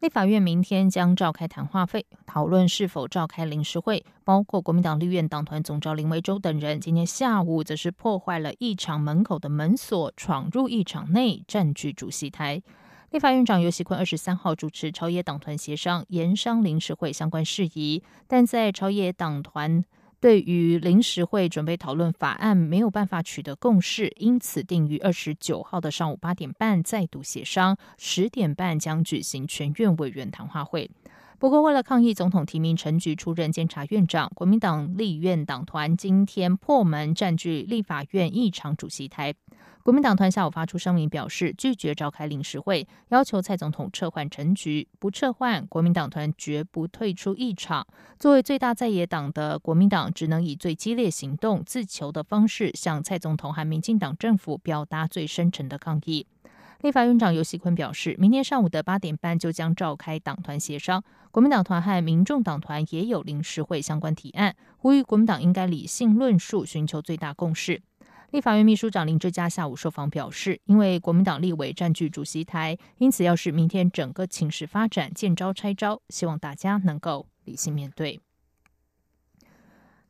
立法院明天将召开谈话会，讨论是否召开临时会。包括国民党立院党团总召林维洲等人，今天下午则是破坏了议场门口的门锁，闯入议场内，占据主席台。立法院长尤喜坤二十三号主持朝野党团协商延商临时会相关事宜，但在朝野党团。对于临时会准备讨论法案没有办法取得共识，因此定于二十九号的上午八点半再度协商，十点半将举行全院委员谈话会。不过，为了抗议总统提名陈菊出任监察院长，国民党立院党团今天破门占据立法院议场主席台。国民党团下午发出声明，表示拒绝召开临时会，要求蔡总统撤换陈局，不撤换，国民党团绝不退出议场。作为最大在野党的国民党，只能以最激烈行动、自求的方式，向蔡总统和民进党政府表达最深沉的抗议。立法院长尤锡坤表示，明天上午的八点半就将召开党团协商，国民党团和民众党团也有临时会相关提案，呼吁国民党应该理性论述，寻求最大共识。立法院秘书长林志嘉下午受访表示，因为国民党立委占据主席台，因此要是明天整个情势发展见招拆招，希望大家能够理性面对。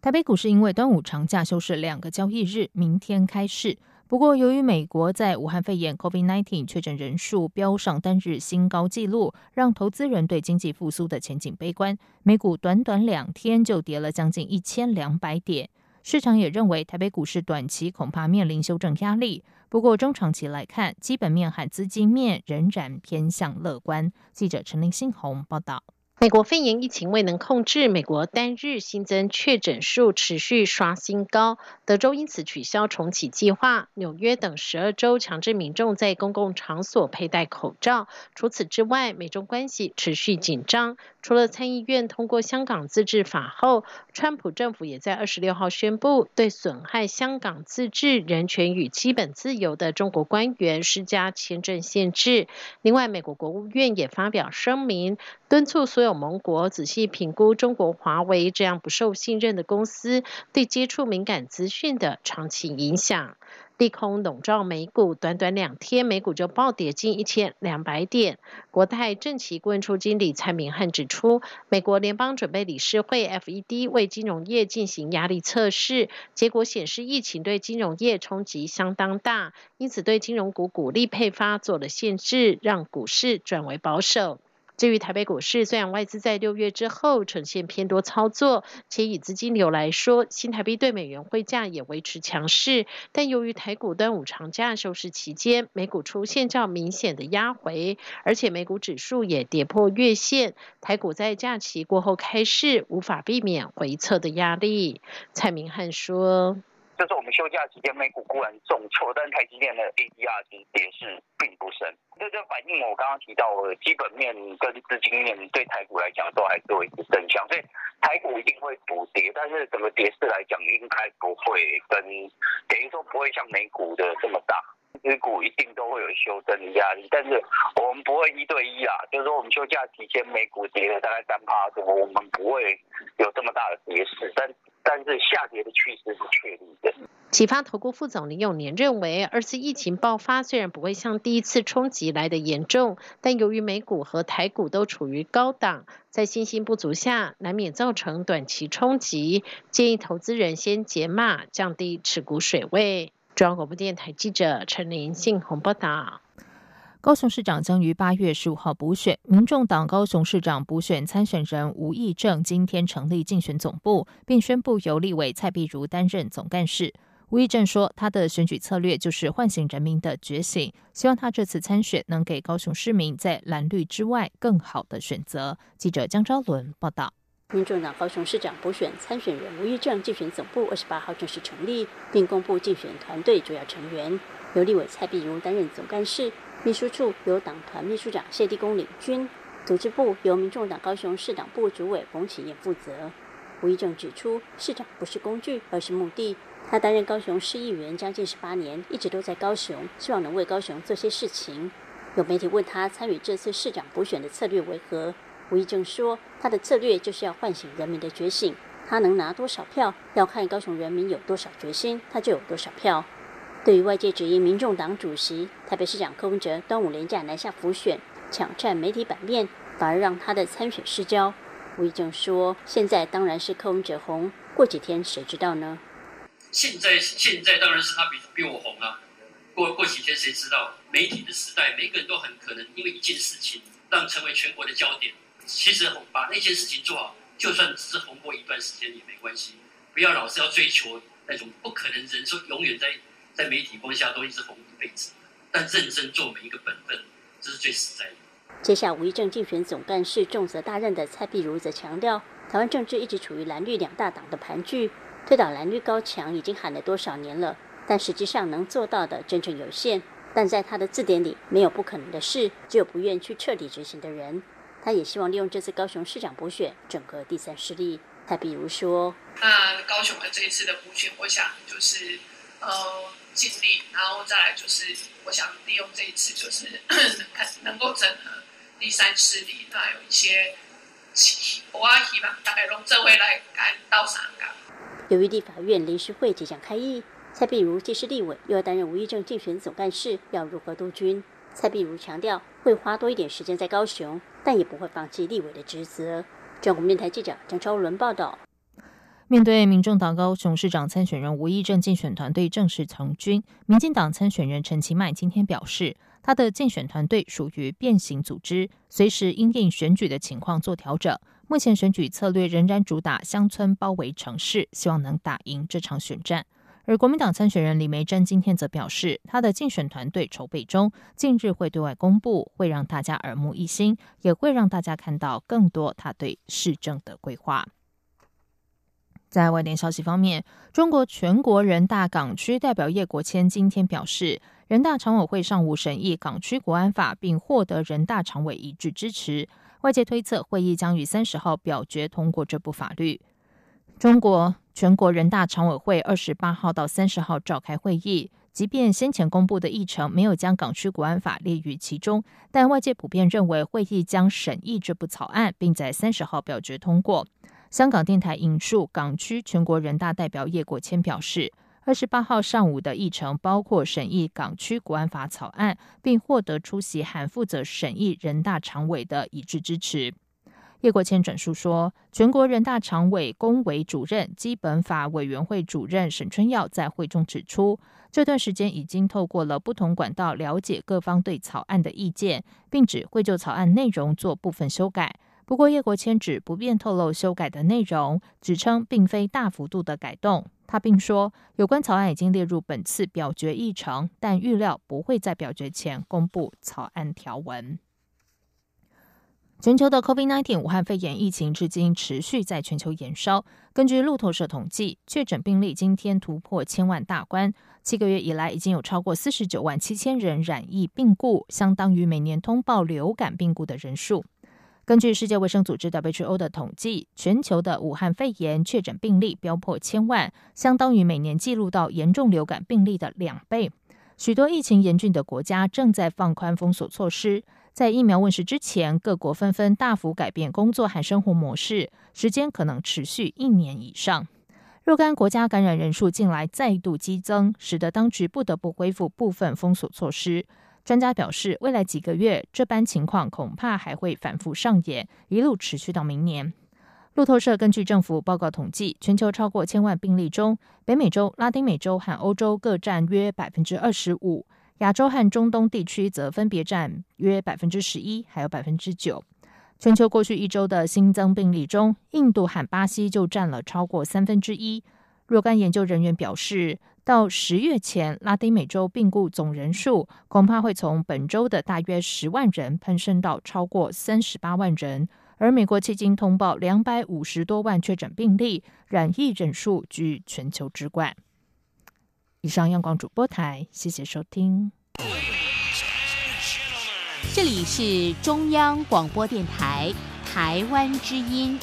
台北股市因为端午长假休市两个交易日，明天开市。不过，由于美国在武汉肺炎 （COVID-19） 确诊人数飙上单日新高纪录，让投资人对经济复苏的前景悲观，美股短短两天就跌了将近一千两百点。市场也认为，台北股市短期恐怕面临修正压力。不过，中长期来看，基本面和资金面仍然偏向乐观。记者陈林新红报道。美国肺炎疫情未能控制，美国单日新增确诊数持续刷新高，德州因此取消重启计划。纽约等十二州强制民众在公共场所佩戴口罩。除此之外，美中关系持续紧张。除了参议院通过香港自治法后，川普政府也在二十六号宣布，对损害香港自治、人权与基本自由的中国官员施加签证限制。另外，美国国务院也发表声明，敦促所有。盟国仔细评估中国华为这样不受信任的公司对接触敏感资讯的长期影响。利空笼罩美股，短短两天，美股就暴跌近一千两百点。国泰正奇顾问处经理蔡明汉指出，美国联邦准备理事会 （FED） 为金融业进行压力测试，结果显示疫情对金融业冲击相当大，因此对金融股股利配发做了限制，让股市转为保守。至于台北股市，虽然外资在六月之后呈现偏多操作，且以资金流来说，新台币对美元汇价也维持强势，但由于台股端午长假收市期间，美股出现较明显的压回，而且美股指数也跌破月线，台股在假期过后开市，无法避免回撤的压力。蔡明汉说。就是我们休假期间，美股固然重挫，但台积电的 ADR 其实跌势并不深。这就反映我刚刚提到的基本面跟资金面对台股来讲都还是维持正向，所以台股一定会补跌，但是整个跌势来讲应该不会跟等于说不会像美股的这么大。美股一定都会有修正的压力，但是我们不会一对一啊，就是说我们休假期间美股跌了大概三趴，什么我们不会有这么大的跌势，但。但是下跌的趋势是确立的。启发投顾副总林永年认为，二次疫情爆发虽然不会像第一次冲击来的严重，但由于美股和台股都处于高档，在信心不足下，难免造成短期冲击。建议投资人先解码，降低持股水位。中央广播电台记者陈林信鸿报道。高雄市长将于八月十五号补选，民众党高雄市长补选参选人吴益政今天成立竞选总部，并宣布由立委蔡碧如担任总干事。吴益政说，他的选举策略就是唤醒人民的觉醒，希望他这次参选能给高雄市民在蓝绿之外更好的选择。记者江昭伦报道。民众党高雄市长补选参选人吴益政竞选总部二十八号正式成立，并公布竞选团队主要成员，由立委蔡碧如担任总干事。秘书处由党团秘书长谢地公领军，组织部由民众党高雄市党部主委冯启燕负责。吴益政指出，市长不是工具，而是目的。他担任高雄市议员将近十八年，一直都在高雄，希望能为高雄做些事情。有媒体问他参与这次市长补选的策略为何，吴益正说，他的策略就是要唤醒人民的觉醒。他能拿多少票，要看高雄人民有多少决心，他就有多少票。对于外界质疑民众党主席台北市长柯文哲端午连假南下辅选，抢占媒体版面，反而让他的参选失焦。吴益正说，现在当然是柯文哲红，过几天谁知道呢？现在现在当然是他比比我红啊！过过几天谁知道？媒体的时代，每个人都很可能因为一件事情让成为全国的焦点。其实把那件事情做好，就算只是红过一段时间也没关系。不要老是要追求那种不可能人说永远在在媒体光下都一直红一辈子。但认真做每一个本分，这是最实在的。接下吴一正竞选总干事重责大任的蔡碧如则强调，台湾政治一直处于蓝绿两大党的盘踞。推倒蓝绿高墙已经喊了多少年了，但实际上能做到的真正有限。但在他的字典里，没有不可能的事，只有不愿去彻底执行的人。他也希望利用这次高雄市长补选，整个第三势力。他比如说，那高雄的这一次的补选，我想就是呃尽力，然后再来就是我想利用这一次，就是 看能够整合第三势力，那有一些我希望大概用这回来干到上岗。由于立法院临时会即将开议，蔡碧如既是立委，又要担任吴益政竞选总干事，要如何督军？蔡碧如强调会花多一点时间在高雄，但也不会放弃立委的职责。中国面台记者张超伦报道。面对民众党高雄市长参选人吴益政竞选团队正式成军，民进党参选人陈其迈今天表示，他的竞选团队属于变形组织，随时因应选举的情况做调整。目前选举策略仍然主打乡村包围城市，希望能打赢这场选战。而国民党参选人李梅珍今天则表示，他的竞选团队筹备中，近日会对外公布，会让大家耳目一新，也会让大家看到更多他对市政的规划。在外电消息方面，中国全国人大港区代表叶国谦今天表示，人大常委会上午审议港区国安法，并获得人大常委一致支持。外界推测，会议将于三十号表决通过这部法律。中国全国人大常委会二十八号到三十号召开会议，即便先前公布的议程没有将港区国安法列于其中，但外界普遍认为会议将审议这部草案，并在三十号表决通过。香港电台引述港区全国人大代表叶国谦表示。二十八号上午的议程包括审议港区国安法草案，并获得出席含负责审议人大常委的一致支持。叶国谦转述说，全国人大常委工委主任、基本法委员会主任沈春耀在会中指出，这段时间已经透过了不同管道了解各方对草案的意见，并只会就草案内容做部分修改。不过，叶国谦指不便透露修改的内容，指称并非大幅度的改动。他并说，有关草案已经列入本次表决议程，但预料不会在表决前公布草案条文。全球的 COVID-19 武汉肺炎疫情至今持续在全球延烧。根据路透社统计，确诊病例今天突破千万大关。七个月以来，已经有超过四十九万七千人染疫病故，相当于每年通报流感病故的人数。根据世界卫生组织 WHO 的统计，全球的武汉肺炎确诊病例飙破千万，相当于每年记录到严重流感病例的两倍。许多疫情严峻的国家正在放宽封锁措施。在疫苗问世之前，各国纷纷大幅改变工作和生活模式，时间可能持续一年以上。若干国家感染人数近来再度激增，使得当局不得不恢复部分封锁措施。专家表示，未来几个月这般情况恐怕还会反复上演，一路持续到明年。路透社根据政府报告统计，全球超过千万病例中，北美洲、拉丁美洲和欧洲各占约百分之二十五，亚洲和中东地区则分别占约百分之十一，还有百分之九。全球过去一周的新增病例中，印度和巴西就占了超过三分之一。若干研究人员表示。到十月前，拉丁美洲病故总人数恐怕会从本周的大约十万人攀升到超过三十八万人。而美国迄今通报两百五十多万确诊病例，染疫人数居全球之冠。以上，央广主播台，谢谢收听。这里是中央广播电台台湾之音。